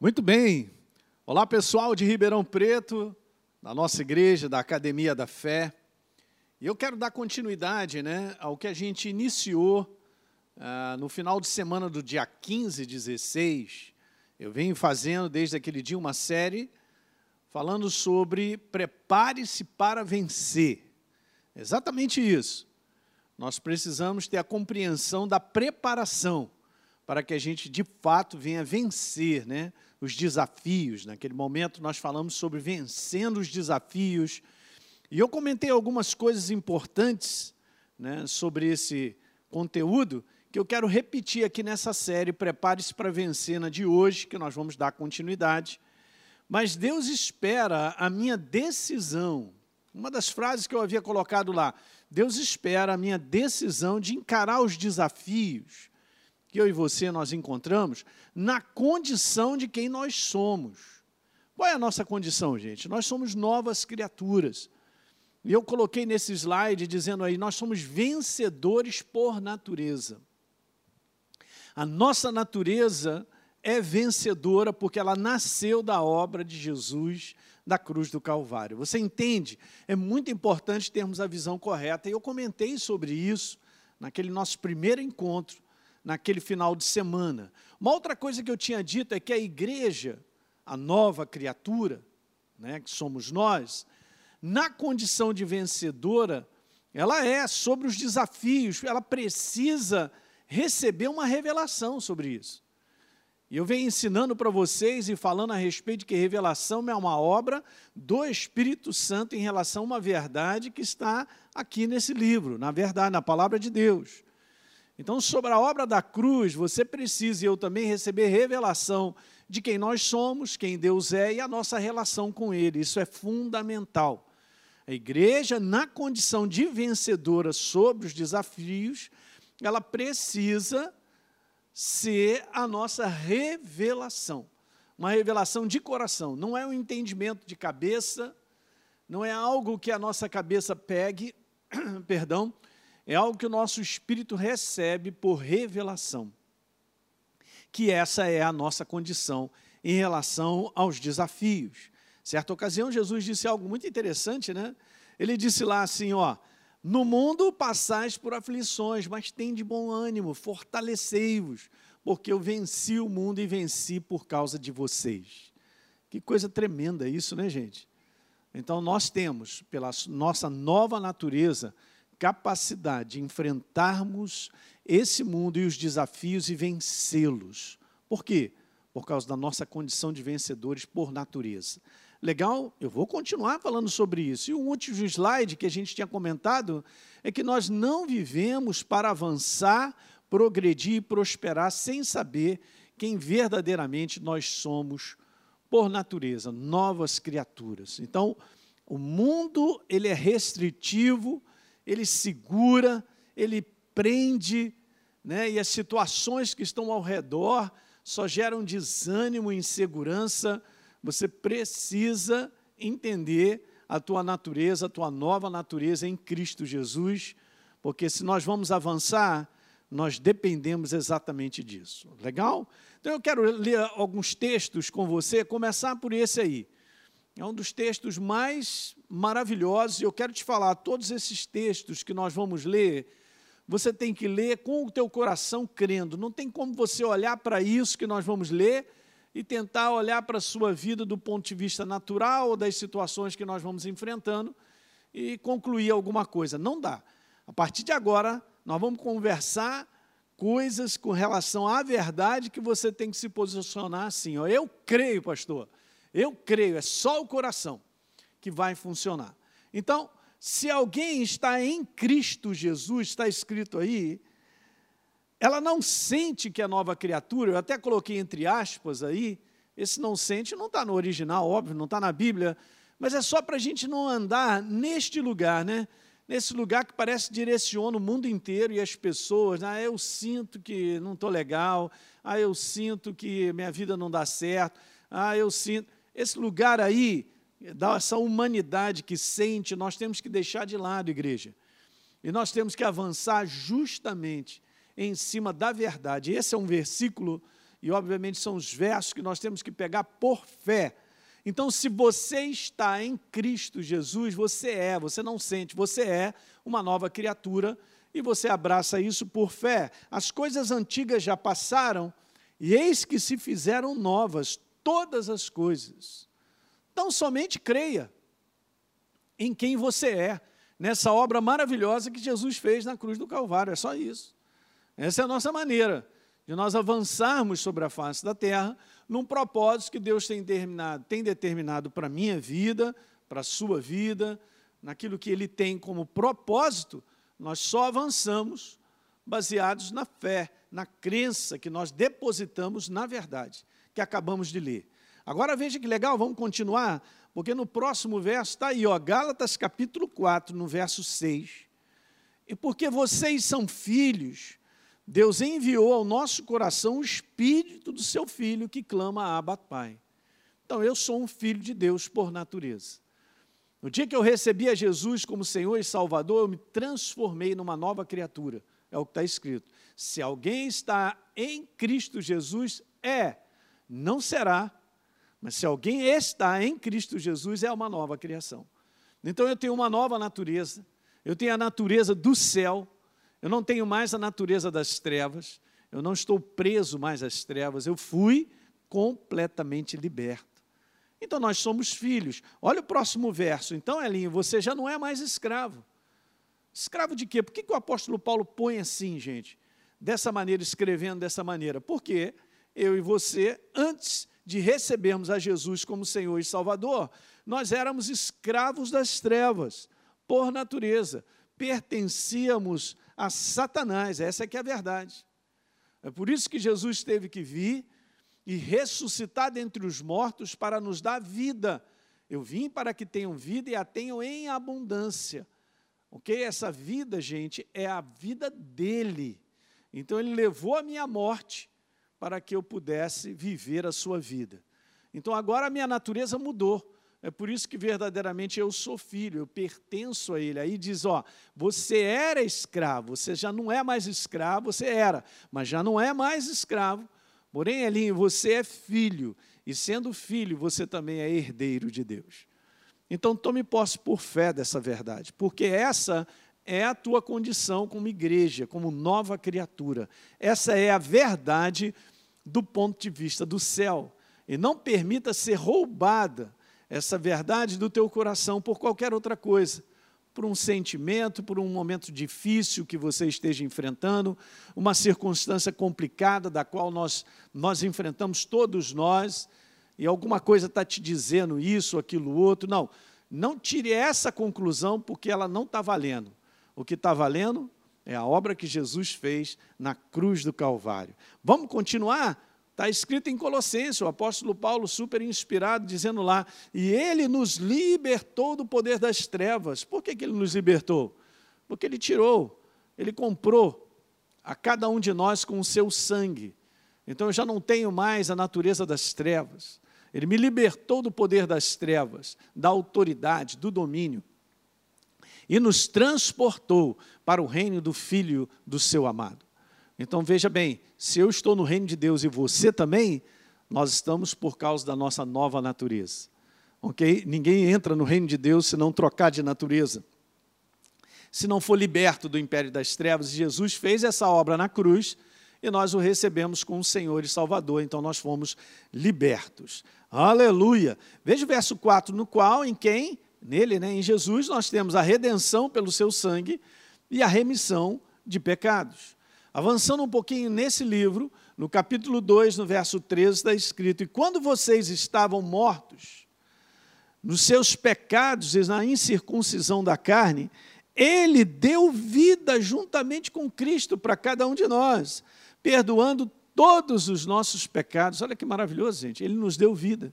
Muito bem. Olá, pessoal de Ribeirão Preto, da nossa igreja, da Academia da Fé. E eu quero dar continuidade né, ao que a gente iniciou ah, no final de semana do dia 15 e 16. Eu venho fazendo desde aquele dia uma série falando sobre prepare-se para vencer. Exatamente isso. Nós precisamos ter a compreensão da preparação para que a gente de fato venha vencer, né? os desafios. Naquele momento nós falamos sobre vencendo os desafios. E eu comentei algumas coisas importantes né, sobre esse conteúdo que eu quero repetir aqui nessa série. Prepare-se para vencer na de hoje, que nós vamos dar continuidade. Mas Deus espera a minha decisão. Uma das frases que eu havia colocado lá, Deus espera a minha decisão de encarar os desafios que eu e você nós encontramos na condição de quem nós somos. Qual é a nossa condição, gente? Nós somos novas criaturas. E eu coloquei nesse slide dizendo aí, nós somos vencedores por natureza. A nossa natureza é vencedora porque ela nasceu da obra de Jesus da cruz do Calvário. Você entende? É muito importante termos a visão correta. E eu comentei sobre isso naquele nosso primeiro encontro naquele final de semana. Uma outra coisa que eu tinha dito é que a igreja, a nova criatura, né, que somos nós, na condição de vencedora, ela é sobre os desafios, ela precisa receber uma revelação sobre isso. E eu venho ensinando para vocês e falando a respeito de que revelação é uma obra do Espírito Santo em relação a uma verdade que está aqui nesse livro, na verdade, na palavra de Deus. Então, sobre a obra da cruz, você precisa e eu também receber revelação de quem nós somos, quem Deus é e a nossa relação com Ele. Isso é fundamental. A igreja, na condição de vencedora sobre os desafios, ela precisa ser a nossa revelação. Uma revelação de coração. Não é um entendimento de cabeça, não é algo que a nossa cabeça pegue, perdão, é algo que o nosso espírito recebe por revelação. Que essa é a nossa condição em relação aos desafios. Certa ocasião, Jesus disse algo muito interessante, né? Ele disse lá assim: ó, no mundo passais por aflições, mas tem de bom ânimo, fortalecei-vos, porque eu venci o mundo e venci por causa de vocês. Que coisa tremenda isso, né, gente? Então, nós temos, pela nossa nova natureza, capacidade de enfrentarmos esse mundo e os desafios e vencê-los. Por quê? Por causa da nossa condição de vencedores por natureza. Legal? Eu vou continuar falando sobre isso. E o último slide que a gente tinha comentado é que nós não vivemos para avançar, progredir e prosperar sem saber quem verdadeiramente nós somos por natureza, novas criaturas. Então, o mundo ele é restritivo, ele segura, ele prende, né? e as situações que estão ao redor só geram desânimo e insegurança. Você precisa entender a tua natureza, a tua nova natureza em Cristo Jesus, porque se nós vamos avançar, nós dependemos exatamente disso. Legal? Então eu quero ler alguns textos com você, começar por esse aí. É um dos textos mais maravilhosos, e eu quero te falar, todos esses textos que nós vamos ler, você tem que ler com o teu coração crendo. Não tem como você olhar para isso que nós vamos ler e tentar olhar para a sua vida do ponto de vista natural das situações que nós vamos enfrentando e concluir alguma coisa. Não dá. A partir de agora, nós vamos conversar coisas com relação à verdade que você tem que se posicionar assim. Ó, eu creio, pastor. Eu creio, é só o coração que vai funcionar. Então, se alguém está em Cristo Jesus, está escrito aí, ela não sente que é nova criatura, eu até coloquei entre aspas aí, esse não sente não está no original, óbvio, não está na Bíblia, mas é só para a gente não andar neste lugar, né? Nesse lugar que parece direciona o mundo inteiro e as pessoas, ah, eu sinto que não estou legal, ah, eu sinto que minha vida não dá certo, ah, eu sinto. Esse lugar aí, essa humanidade que sente, nós temos que deixar de lado, igreja. E nós temos que avançar justamente em cima da verdade. Esse é um versículo e obviamente são os versos que nós temos que pegar por fé. Então, se você está em Cristo Jesus, você é, você não sente, você é uma nova criatura e você abraça isso por fé. As coisas antigas já passaram e eis que se fizeram novas todas as coisas. Então, somente creia em quem você é, nessa obra maravilhosa que Jesus fez na cruz do Calvário, é só isso. Essa é a nossa maneira de nós avançarmos sobre a face da terra num propósito que Deus tem determinado, tem determinado para a minha vida, para a sua vida, naquilo que Ele tem como propósito, nós só avançamos baseados na fé, na crença que nós depositamos na verdade, que acabamos de ler. Agora veja que legal, vamos continuar, porque no próximo verso está aí, ó, Gálatas capítulo 4, no verso 6. E porque vocês são filhos, Deus enviou ao nosso coração o espírito do seu filho que clama Abba Pai. Então eu sou um filho de Deus por natureza. No dia que eu recebi a Jesus como Senhor e Salvador, eu me transformei numa nova criatura. É o que está escrito. Se alguém está em Cristo Jesus, é, não será, mas se alguém está em Cristo Jesus, é uma nova criação. Então eu tenho uma nova natureza, eu tenho a natureza do céu, eu não tenho mais a natureza das trevas, eu não estou preso mais às trevas, eu fui completamente liberto. Então nós somos filhos. Olha o próximo verso. Então, Elinho, você já não é mais escravo. Escravo de quê? Por que, que o apóstolo Paulo põe assim, gente? Dessa maneira, escrevendo dessa maneira? Porque eu e você, antes de recebermos a Jesus como Senhor e Salvador, nós éramos escravos das trevas, por natureza. Pertencíamos a Satanás. Essa é que é a verdade. É por isso que Jesus teve que vir e ressuscitar dentre os mortos para nos dar vida. Eu vim para que tenham vida e a tenham em abundância. Ok? Essa vida, gente, é a vida dele. Então ele levou a minha morte para que eu pudesse viver a sua vida. Então agora a minha natureza mudou. É por isso que verdadeiramente eu sou filho, eu pertenço a Ele. Aí diz: ó, você era escravo, você já não é mais escravo, você era, mas já não é mais escravo. Porém, Elinho, você é filho, e sendo filho, você também é herdeiro de Deus. Então, tome posse por fé dessa verdade, porque essa é a tua condição como igreja, como nova criatura. Essa é a verdade do ponto de vista do céu. E não permita ser roubada essa verdade do teu coração por qualquer outra coisa, por um sentimento, por um momento difícil que você esteja enfrentando, uma circunstância complicada da qual nós, nós enfrentamos todos nós, e alguma coisa está te dizendo isso, aquilo, outro. Não, não tire essa conclusão porque ela não está valendo. O que está valendo é a obra que Jesus fez na cruz do Calvário. Vamos continuar? Está escrito em Colossenses, o apóstolo Paulo, super inspirado, dizendo lá: E ele nos libertou do poder das trevas. Por que, que ele nos libertou? Porque ele tirou, ele comprou a cada um de nós com o seu sangue. Então eu já não tenho mais a natureza das trevas. Ele me libertou do poder das trevas, da autoridade, do domínio. E nos transportou para o reino do Filho do seu amado. Então veja bem, se eu estou no reino de Deus e você também, nós estamos por causa da nossa nova natureza. Ok? Ninguém entra no reino de Deus se não trocar de natureza. Se não for liberto do império das trevas, Jesus fez essa obra na cruz e nós o recebemos como Senhor e Salvador, então nós fomos libertos. Aleluia! Veja o verso 4, no qual, em quem? Nele, né, em Jesus, nós temos a redenção pelo seu sangue e a remissão de pecados. Avançando um pouquinho nesse livro, no capítulo 2, no verso 13, está escrito: E quando vocês estavam mortos, nos seus pecados e na incircuncisão da carne, ele deu vida juntamente com Cristo para cada um de nós, perdoando todos os nossos pecados. Olha que maravilhoso, gente. Ele nos deu vida.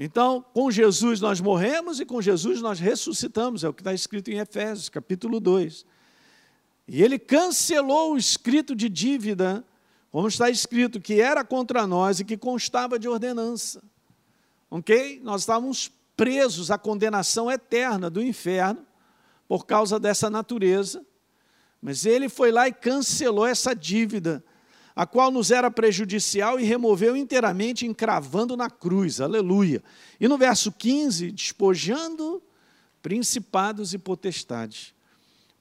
Então, com Jesus nós morremos e com Jesus nós ressuscitamos, é o que está escrito em Efésios, capítulo 2. E ele cancelou o escrito de dívida, como está escrito, que era contra nós e que constava de ordenança. Ok? Nós estávamos presos à condenação eterna do inferno por causa dessa natureza. Mas ele foi lá e cancelou essa dívida, a qual nos era prejudicial e removeu inteiramente, encravando na cruz. Aleluia. E no verso 15, despojando principados e potestades.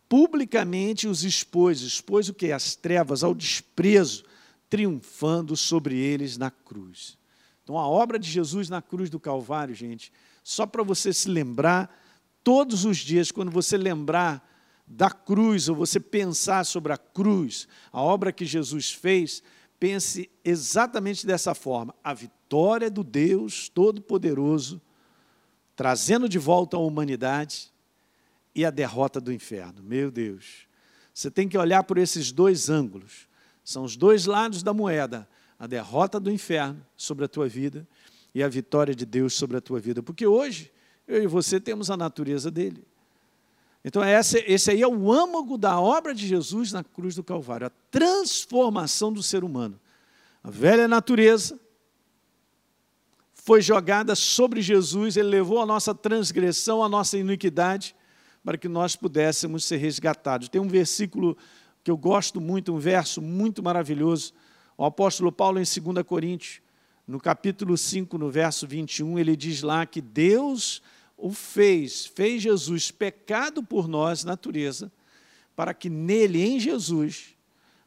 Publicamente os expôs, expôs o que? As trevas ao desprezo, triunfando sobre eles na cruz. Então, a obra de Jesus na cruz do Calvário, gente, só para você se lembrar, todos os dias, quando você lembrar da cruz, ou você pensar sobre a cruz, a obra que Jesus fez, pense exatamente dessa forma: a vitória do Deus Todo-Poderoso, trazendo de volta a humanidade, e a derrota do inferno. Meu Deus. Você tem que olhar por esses dois ângulos. São os dois lados da moeda: a derrota do inferno sobre a tua vida e a vitória de Deus sobre a tua vida. Porque hoje, eu e você temos a natureza dele. Então, esse, aí é o âmago da obra de Jesus na cruz do Calvário, a transformação do ser humano. A velha natureza foi jogada sobre Jesus, ele levou a nossa transgressão, a nossa iniquidade, para que nós pudéssemos ser resgatados. Tem um versículo que eu gosto muito, um verso muito maravilhoso. O apóstolo Paulo, em 2 Coríntios, no capítulo 5, no verso 21, ele diz lá que Deus o fez, fez Jesus pecado por nós, natureza, para que nele, em Jesus,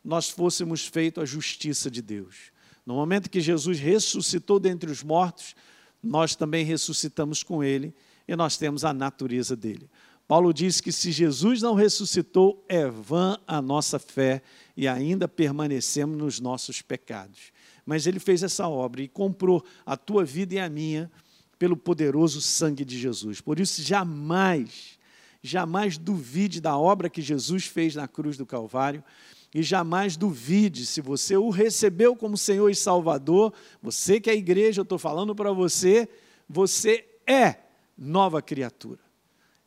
nós fôssemos feitos a justiça de Deus. No momento que Jesus ressuscitou dentre os mortos, nós também ressuscitamos com ele e nós temos a natureza dele. Paulo diz que se Jesus não ressuscitou, é vã a nossa fé e ainda permanecemos nos nossos pecados. Mas ele fez essa obra e comprou a tua vida e a minha pelo poderoso sangue de Jesus. Por isso, jamais, jamais duvide da obra que Jesus fez na cruz do Calvário e jamais duvide, se você o recebeu como Senhor e Salvador, você que é a igreja, eu estou falando para você, você é nova criatura.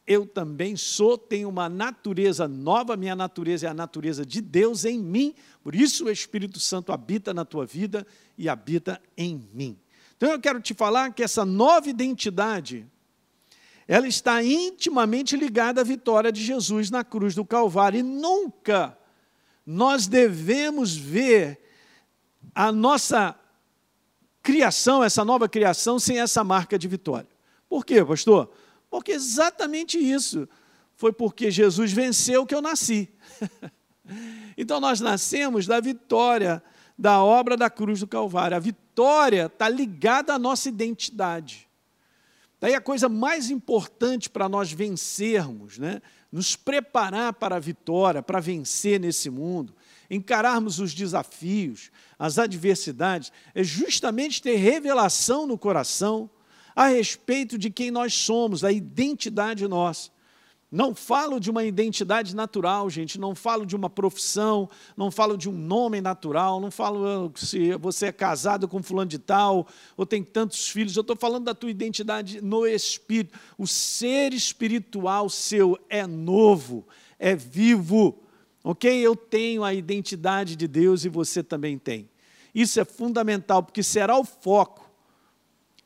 Eu também sou, tenho uma natureza nova, minha natureza é a natureza de Deus em mim, por isso o Espírito Santo habita na tua vida e habita em mim. Então eu quero te falar que essa nova identidade, ela está intimamente ligada à vitória de Jesus na cruz do Calvário. E nunca nós devemos ver a nossa criação, essa nova criação, sem essa marca de vitória. Por quê, pastor? Porque exatamente isso. Foi porque Jesus venceu que eu nasci. então nós nascemos da vitória da obra da cruz do Calvário. Vitória está ligada à nossa identidade. Daí a coisa mais importante para nós vencermos, né? nos preparar para a vitória, para vencer nesse mundo, encararmos os desafios, as adversidades, é justamente ter revelação no coração a respeito de quem nós somos, a identidade nossa. Não falo de uma identidade natural, gente, não falo de uma profissão, não falo de um nome natural, não falo ah, se você é casado com fulano de tal, ou tem tantos filhos, eu estou falando da tua identidade no espírito. O ser espiritual seu é novo, é vivo, ok? Eu tenho a identidade de Deus e você também tem. Isso é fundamental, porque será o foco,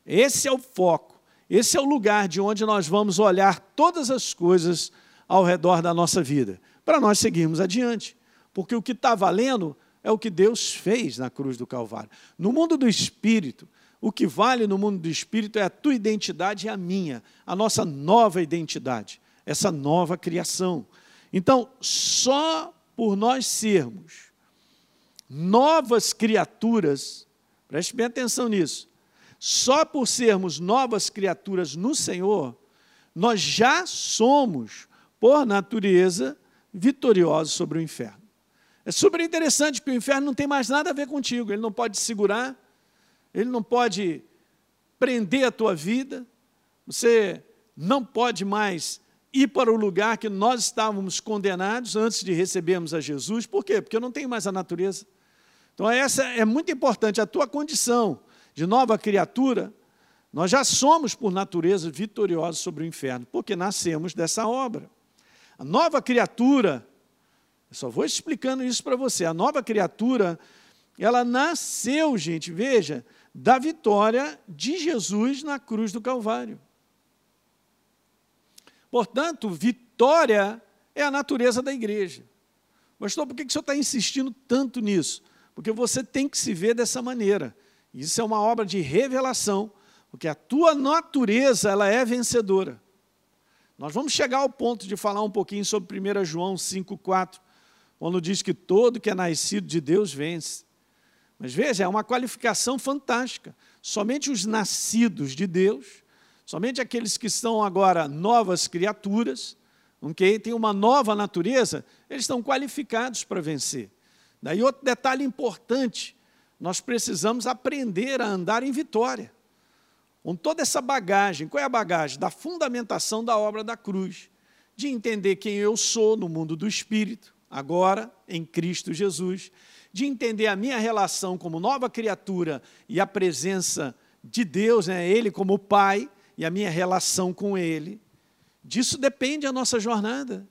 esse é o foco esse é o lugar de onde nós vamos olhar todas as coisas ao redor da nossa vida, para nós seguirmos adiante. Porque o que está valendo é o que Deus fez na cruz do Calvário. No mundo do espírito, o que vale no mundo do espírito é a tua identidade e a minha, a nossa nova identidade, essa nova criação. Então, só por nós sermos novas criaturas, preste bem atenção nisso, só por sermos novas criaturas no Senhor, nós já somos, por natureza, vitoriosos sobre o inferno. É super interessante porque o inferno não tem mais nada a ver contigo, ele não pode te segurar, ele não pode prender a tua vida, você não pode mais ir para o lugar que nós estávamos condenados antes de recebermos a Jesus. Por quê? Porque eu não tenho mais a natureza. Então, essa é muito importante, a tua condição de nova criatura, nós já somos, por natureza, vitoriosos sobre o inferno, porque nascemos dessa obra. A nova criatura, eu só vou explicando isso para você, a nova criatura, ela nasceu, gente, veja, da vitória de Jesus na cruz do Calvário. Portanto, vitória é a natureza da igreja. Pastor, por que o senhor está insistindo tanto nisso? porque você tem que se ver dessa maneira. Isso é uma obra de revelação, porque a tua natureza ela é vencedora. Nós vamos chegar ao ponto de falar um pouquinho sobre 1 João 5,4, quando diz que todo que é nascido de Deus vence. Mas veja, é uma qualificação fantástica. Somente os nascidos de Deus, somente aqueles que são agora novas criaturas, okay, têm uma nova natureza, eles estão qualificados para vencer. Daí outro detalhe importante, nós precisamos aprender a andar em vitória. Com toda essa bagagem, qual é a bagagem? Da fundamentação da obra da cruz, de entender quem eu sou no mundo do Espírito, agora em Cristo Jesus, de entender a minha relação como nova criatura e a presença de Deus, né, Ele como Pai e a minha relação com Ele. Disso depende a nossa jornada.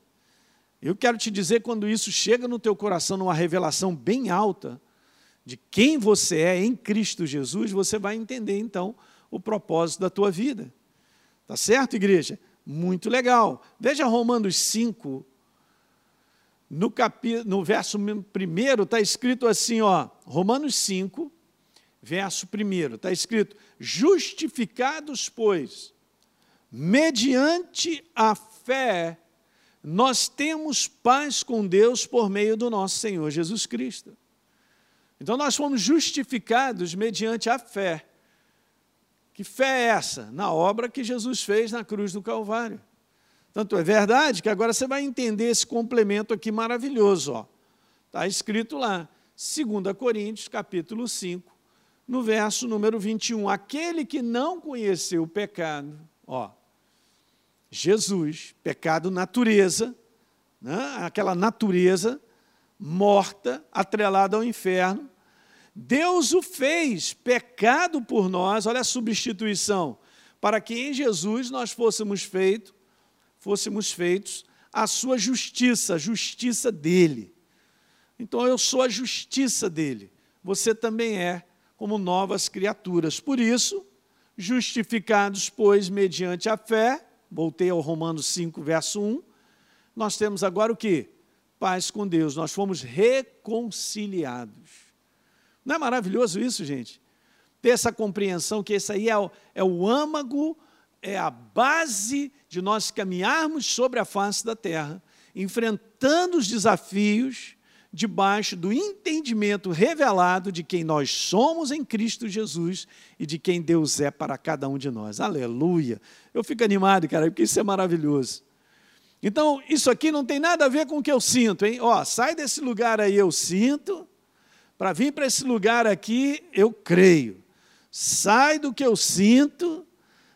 Eu quero te dizer, quando isso chega no teu coração, numa revelação bem alta de quem você é em Cristo Jesus, você vai entender então o propósito da tua vida. Tá certo, igreja? Muito legal. Veja Romanos 5, no, capi, no verso 1 está escrito assim, ó, Romanos 5, verso 1, está escrito: Justificados, pois, mediante a fé, nós temos paz com Deus por meio do nosso Senhor Jesus Cristo. Então, nós fomos justificados mediante a fé. Que fé é essa? Na obra que Jesus fez na cruz do Calvário. Tanto é verdade que agora você vai entender esse complemento aqui maravilhoso. Está escrito lá, 2 Coríntios, capítulo 5, no verso número 21. Aquele que não conheceu o pecado, ó, Jesus, pecado natureza, né? aquela natureza morta, atrelada ao inferno, Deus o fez pecado por nós, olha a substituição, para que em Jesus nós fôssemos feitos fôssemos feitos a sua justiça, a justiça dele. Então eu sou a justiça dele. Você também é, como novas criaturas. Por isso, justificados, pois, mediante a fé, voltei ao Romanos 5, verso 1, nós temos agora o que? Paz com Deus. Nós fomos reconciliados. Não é maravilhoso isso, gente? Ter essa compreensão que esse aí é o, é o âmago é a base de nós caminharmos sobre a face da terra, enfrentando os desafios debaixo do entendimento revelado de quem nós somos em Cristo Jesus e de quem Deus é para cada um de nós. Aleluia! Eu fico animado, cara, porque isso é maravilhoso. Então, isso aqui não tem nada a ver com o que eu sinto, hein? Ó, sai desse lugar aí, eu sinto, para vir para esse lugar aqui, eu creio. Sai do que eu sinto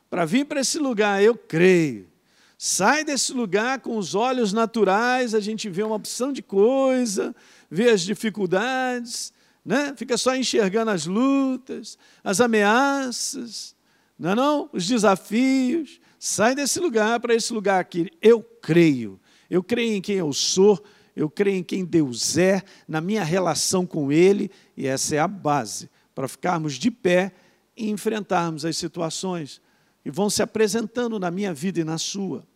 para vir para esse lugar, eu creio. Sai desse lugar com os olhos naturais, a gente vê uma opção de coisa, vê as dificuldades, né? fica só enxergando as lutas, as ameaças, não é não? os desafios. Sai desse lugar para esse lugar aqui. Eu creio. Eu creio em quem eu sou, eu creio em quem Deus é, na minha relação com Ele, e essa é a base para ficarmos de pé e enfrentarmos as situações e vão se apresentando na minha vida e na sua.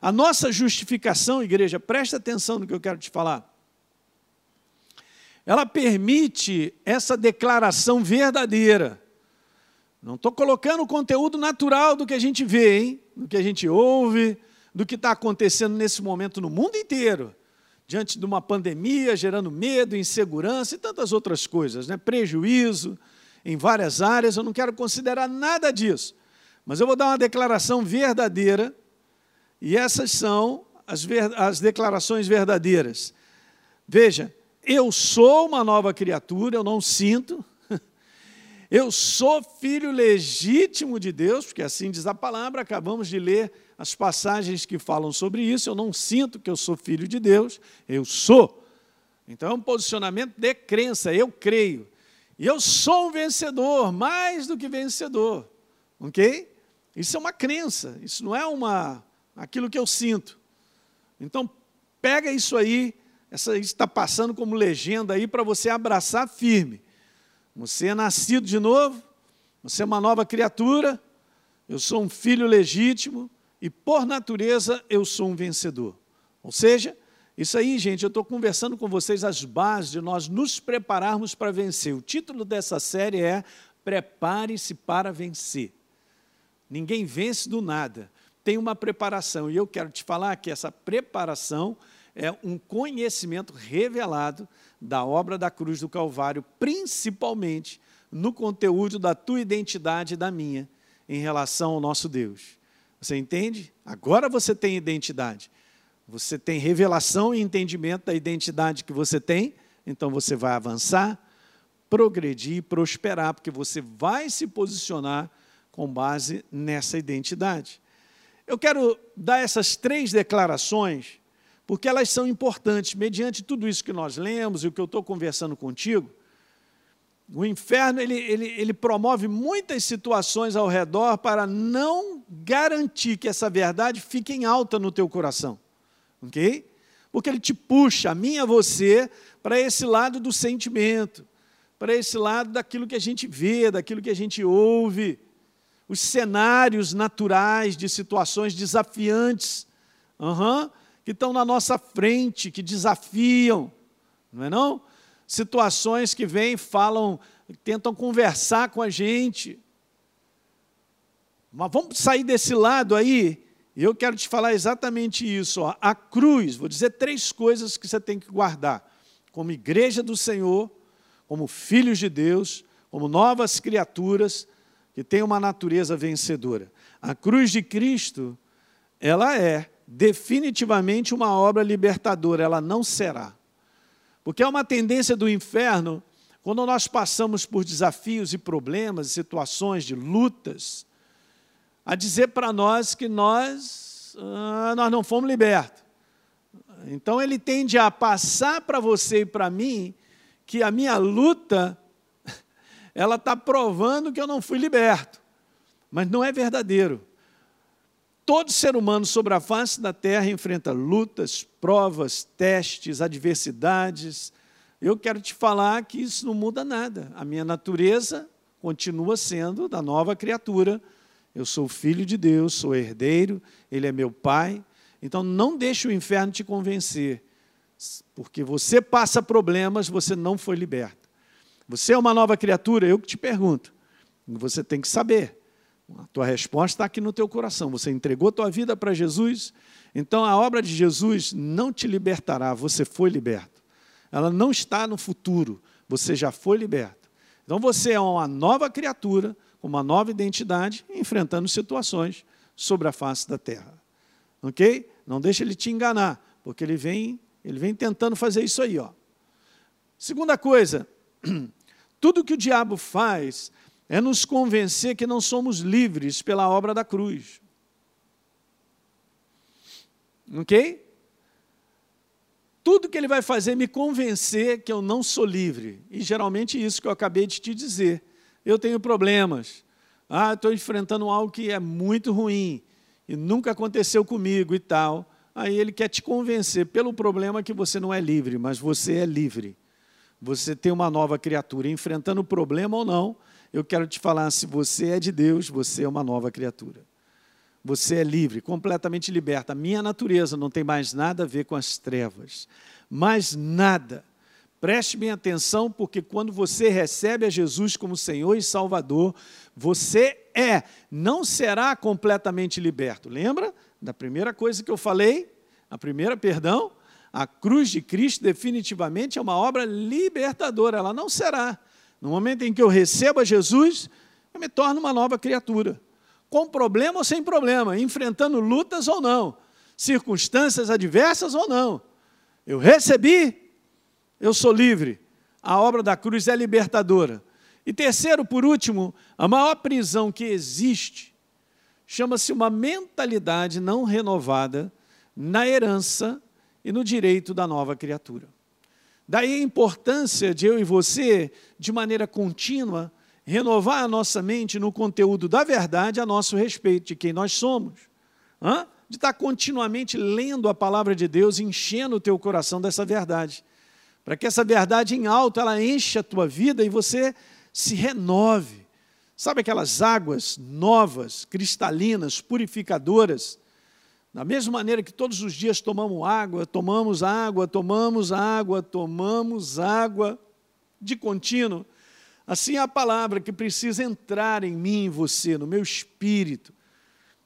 A nossa justificação, igreja, presta atenção no que eu quero te falar. Ela permite essa declaração verdadeira. Não estou colocando o conteúdo natural do que a gente vê, hein? do que a gente ouve, do que está acontecendo nesse momento no mundo inteiro, diante de uma pandemia, gerando medo, insegurança e tantas outras coisas, né? prejuízo em várias áreas. Eu não quero considerar nada disso. Mas eu vou dar uma declaração verdadeira, e essas são as, ver, as declarações verdadeiras. Veja, eu sou uma nova criatura, eu não sinto. Eu sou filho legítimo de Deus, porque assim diz a palavra, acabamos de ler as passagens que falam sobre isso. Eu não sinto que eu sou filho de Deus, eu sou. Então é um posicionamento de crença, eu creio. E eu sou um vencedor, mais do que vencedor. Ok? Isso é uma crença, isso não é uma aquilo que eu sinto. Então, pega isso aí, essa está passando como legenda aí para você abraçar firme. Você é nascido de novo, você é uma nova criatura, eu sou um filho legítimo e por natureza eu sou um vencedor. Ou seja, Isso aí, gente, eu estou conversando com vocês as bases de nós nos prepararmos para vencer. O título dessa série é Prepare-se para vencer. Ninguém vence do nada. Tem uma preparação. E eu quero te falar que essa preparação é um conhecimento revelado da obra da cruz do Calvário, principalmente no conteúdo da tua identidade e da minha em relação ao nosso Deus. Você entende? Agora você tem identidade. Você tem revelação e entendimento da identidade que você tem, então você vai avançar, progredir, prosperar, porque você vai se posicionar com base nessa identidade. Eu quero dar essas três declarações, porque elas são importantes, mediante tudo isso que nós lemos e o que eu estou conversando contigo. O inferno ele, ele, ele promove muitas situações ao redor para não garantir que essa verdade fique em alta no teu coração ok? Porque ele te puxa, a mim e a você, para esse lado do sentimento, para esse lado daquilo que a gente vê, daquilo que a gente ouve, os cenários naturais de situações desafiantes, uhum, que estão na nossa frente, que desafiam, não é não? Situações que vêm, falam, tentam conversar com a gente. Mas vamos sair desse lado aí eu quero te falar exatamente isso. Ó. A cruz, vou dizer três coisas que você tem que guardar. Como igreja do Senhor, como filhos de Deus, como novas criaturas que têm uma natureza vencedora. A cruz de Cristo, ela é definitivamente uma obra libertadora, ela não será. Porque é uma tendência do inferno, quando nós passamos por desafios e problemas, situações de lutas, a dizer para nós que nós, ah, nós não fomos libertos. Então ele tende a passar para você e para mim que a minha luta, ela está provando que eu não fui liberto. Mas não é verdadeiro. Todo ser humano sobre a face da terra enfrenta lutas, provas, testes, adversidades. Eu quero te falar que isso não muda nada. A minha natureza continua sendo da nova criatura eu sou filho de Deus, sou herdeiro, Ele é meu Pai. Então não deixe o inferno te convencer, porque você passa problemas, você não foi liberto. Você é uma nova criatura, eu que te pergunto. Você tem que saber. A tua resposta está aqui no teu coração. Você entregou tua vida para Jesus, então a obra de Jesus não te libertará, você foi liberto. Ela não está no futuro, você já foi liberto. Então você é uma nova criatura, uma nova identidade, enfrentando situações sobre a face da terra. Ok? Não deixe ele te enganar, porque ele vem, ele vem tentando fazer isso aí. Ó. Segunda coisa, tudo que o diabo faz é nos convencer que não somos livres pela obra da cruz. Ok? Tudo que ele vai fazer é me convencer que eu não sou livre. E geralmente isso que eu acabei de te dizer eu tenho problemas. Ah, estou enfrentando algo que é muito ruim e nunca aconteceu comigo e tal. Aí ele quer te convencer pelo problema que você não é livre, mas você é livre. Você tem uma nova criatura. Enfrentando o problema ou não, eu quero te falar: se você é de Deus, você é uma nova criatura. Você é livre, completamente liberta. A minha natureza não tem mais nada a ver com as trevas. Mais nada. Preste bem atenção, porque quando você recebe a Jesus como Senhor e Salvador, você é, não será completamente liberto. Lembra da primeira coisa que eu falei? A primeira, perdão, a cruz de Cristo definitivamente é uma obra libertadora, ela não será. No momento em que eu recebo a Jesus, eu me torno uma nova criatura. Com problema ou sem problema, enfrentando lutas ou não, circunstâncias adversas ou não. Eu recebi, eu sou livre. A obra da cruz é libertadora. E terceiro, por último, a maior prisão que existe chama-se uma mentalidade não renovada na herança e no direito da nova criatura. Daí a importância de eu e você, de maneira contínua, renovar a nossa mente no conteúdo da verdade a nosso respeito, de quem nós somos. Hã? De estar continuamente lendo a palavra de Deus, enchendo o teu coração dessa verdade para que essa verdade em alto ela enche a tua vida e você se renove. Sabe aquelas águas novas, cristalinas, purificadoras? Da mesma maneira que todos os dias tomamos água, tomamos água, tomamos água, tomamos água de contínuo, assim é a palavra que precisa entrar em mim, em você, no meu espírito,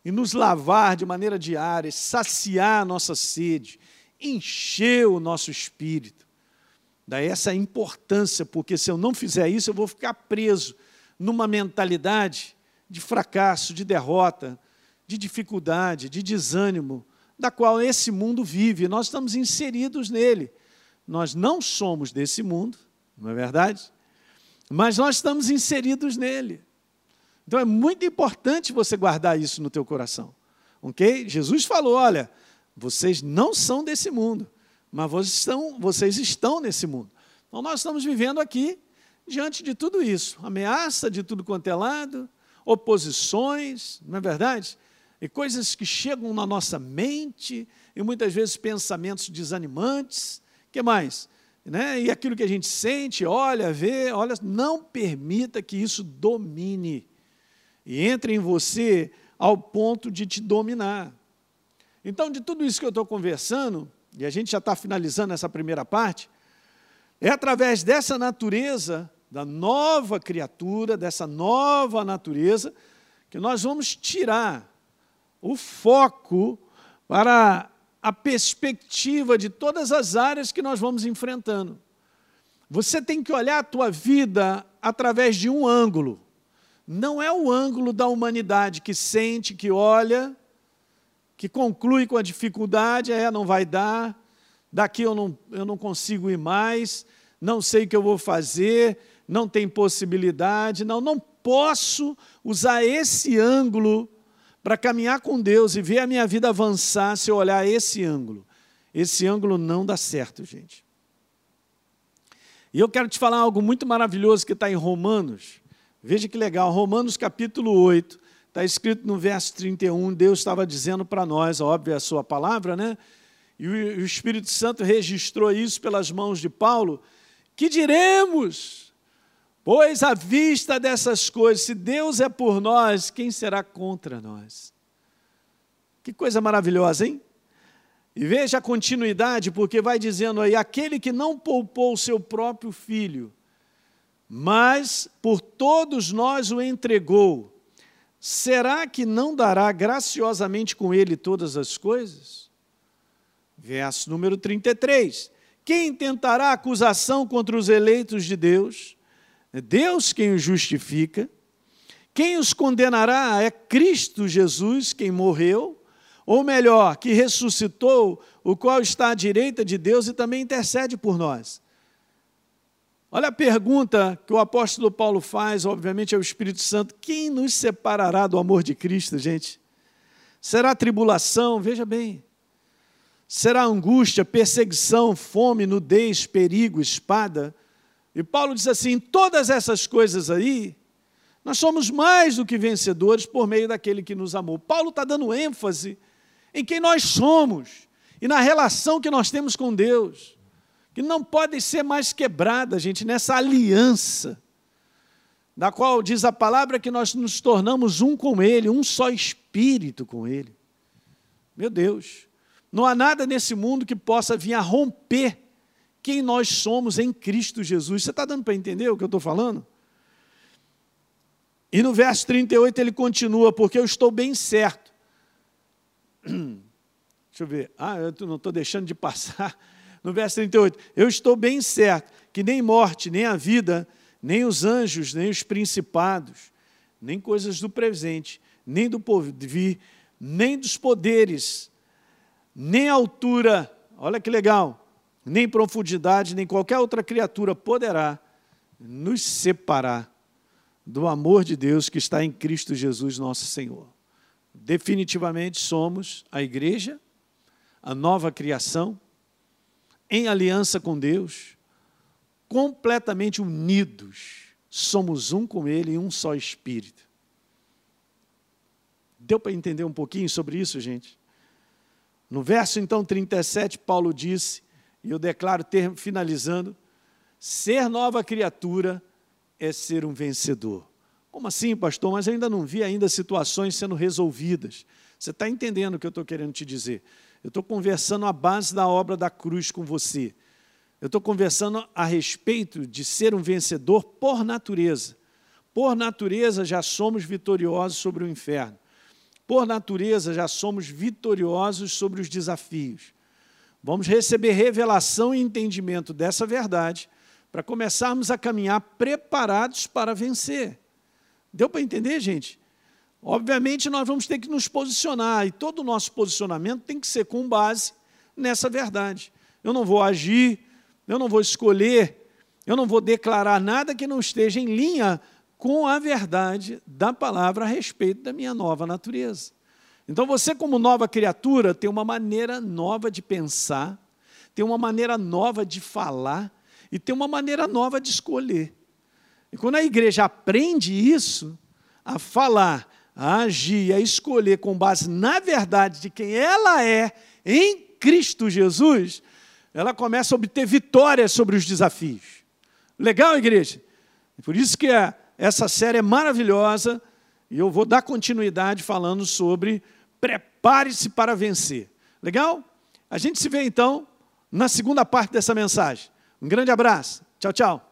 e nos lavar de maneira diária, saciar a nossa sede, encher o nosso espírito. Daí essa importância, porque se eu não fizer isso, eu vou ficar preso numa mentalidade de fracasso, de derrota, de dificuldade, de desânimo, da qual esse mundo vive. Nós estamos inseridos nele. Nós não somos desse mundo, não é verdade? Mas nós estamos inseridos nele. Então é muito importante você guardar isso no teu coração. OK? Jesus falou, olha, vocês não são desse mundo, mas vocês estão, vocês estão nesse mundo. Então nós estamos vivendo aqui diante de tudo isso, ameaça de tudo quanto é lado, oposições, não é verdade? E coisas que chegam na nossa mente, e muitas vezes pensamentos desanimantes. que mais? Né? E aquilo que a gente sente, olha, vê, olha, não permita que isso domine e entre em você ao ponto de te dominar. Então, de tudo isso que eu estou conversando, e a gente já está finalizando essa primeira parte, é através dessa natureza, da nova criatura, dessa nova natureza, que nós vamos tirar o foco para a perspectiva de todas as áreas que nós vamos enfrentando. Você tem que olhar a tua vida através de um ângulo. Não é o ângulo da humanidade que sente, que olha, que conclui com a dificuldade, é, não vai dar, daqui eu não, eu não consigo ir mais, não sei o que eu vou fazer, não tem possibilidade, não, não posso usar esse ângulo para caminhar com Deus e ver a minha vida avançar se eu olhar esse ângulo. Esse ângulo não dá certo, gente. E eu quero te falar algo muito maravilhoso que está em Romanos. Veja que legal, Romanos capítulo 8, está escrito no verso 31, Deus estava dizendo para nós, óbvio, é a sua palavra, né? E o Espírito Santo registrou isso pelas mãos de Paulo. Que diremos? Pois à vista dessas coisas, se Deus é por nós, quem será contra nós? Que coisa maravilhosa, hein? E veja a continuidade, porque vai dizendo aí: aquele que não poupou o seu próprio filho, mas por todos nós o entregou, será que não dará graciosamente com ele todas as coisas? Verso número 33. Quem tentará acusação contra os eleitos de Deus? É Deus quem os justifica. Quem os condenará é Cristo Jesus, quem morreu, ou melhor, que ressuscitou, o qual está à direita de Deus e também intercede por nós. Olha a pergunta que o apóstolo Paulo faz, obviamente é o Espírito Santo: quem nos separará do amor de Cristo, gente? Será tribulação? Veja bem. Será angústia, perseguição, fome, nudez, perigo, espada? E Paulo diz assim: todas essas coisas aí, nós somos mais do que vencedores por meio daquele que nos amou. Paulo está dando ênfase em quem nós somos e na relação que nós temos com Deus, que não pode ser mais quebrada, gente, nessa aliança, da qual diz a palavra que nós nos tornamos um com Ele, um só espírito com Ele. Meu Deus, não há nada nesse mundo que possa vir a romper quem nós somos em Cristo Jesus. Você está dando para entender o que eu estou falando? E no verso 38 ele continua, porque eu estou bem certo. Deixa eu ver. Ah, eu não estou deixando de passar. No verso 38, eu estou bem certo que nem morte, nem a vida, nem os anjos, nem os principados, nem coisas do presente, nem do porvir, nem dos poderes, nem altura, olha que legal, nem profundidade, nem qualquer outra criatura poderá nos separar do amor de Deus que está em Cristo Jesus, nosso Senhor. Definitivamente somos a igreja, a nova criação, em aliança com Deus, completamente unidos. Somos um com Ele e um só Espírito. Deu para entender um pouquinho sobre isso, gente? No verso então 37, Paulo disse: e eu declaro, ter, finalizando, ser nova criatura é ser um vencedor. Como assim, pastor? Mas eu ainda não vi ainda situações sendo resolvidas. Você está entendendo o que eu estou querendo te dizer? Eu estou conversando à base da obra da cruz com você. Eu estou conversando a respeito de ser um vencedor por natureza. Por natureza já somos vitoriosos sobre o inferno. Por natureza já somos vitoriosos sobre os desafios. Vamos receber revelação e entendimento dessa verdade para começarmos a caminhar preparados para vencer. Deu para entender, gente? Obviamente, nós vamos ter que nos posicionar, e todo o nosso posicionamento tem que ser com base nessa verdade. Eu não vou agir, eu não vou escolher, eu não vou declarar nada que não esteja em linha com a verdade da palavra a respeito da minha nova natureza. Então, você, como nova criatura, tem uma maneira nova de pensar, tem uma maneira nova de falar e tem uma maneira nova de escolher. E quando a igreja aprende isso, a falar, a agir, a escolher com base na verdade de quem ela é em Cristo Jesus, ela começa a obter vitórias sobre os desafios. Legal, igreja? Por isso que essa série é maravilhosa e eu vou dar continuidade falando sobre prepare-se para vencer. Legal? A gente se vê então na segunda parte dessa mensagem. Um grande abraço. Tchau, tchau.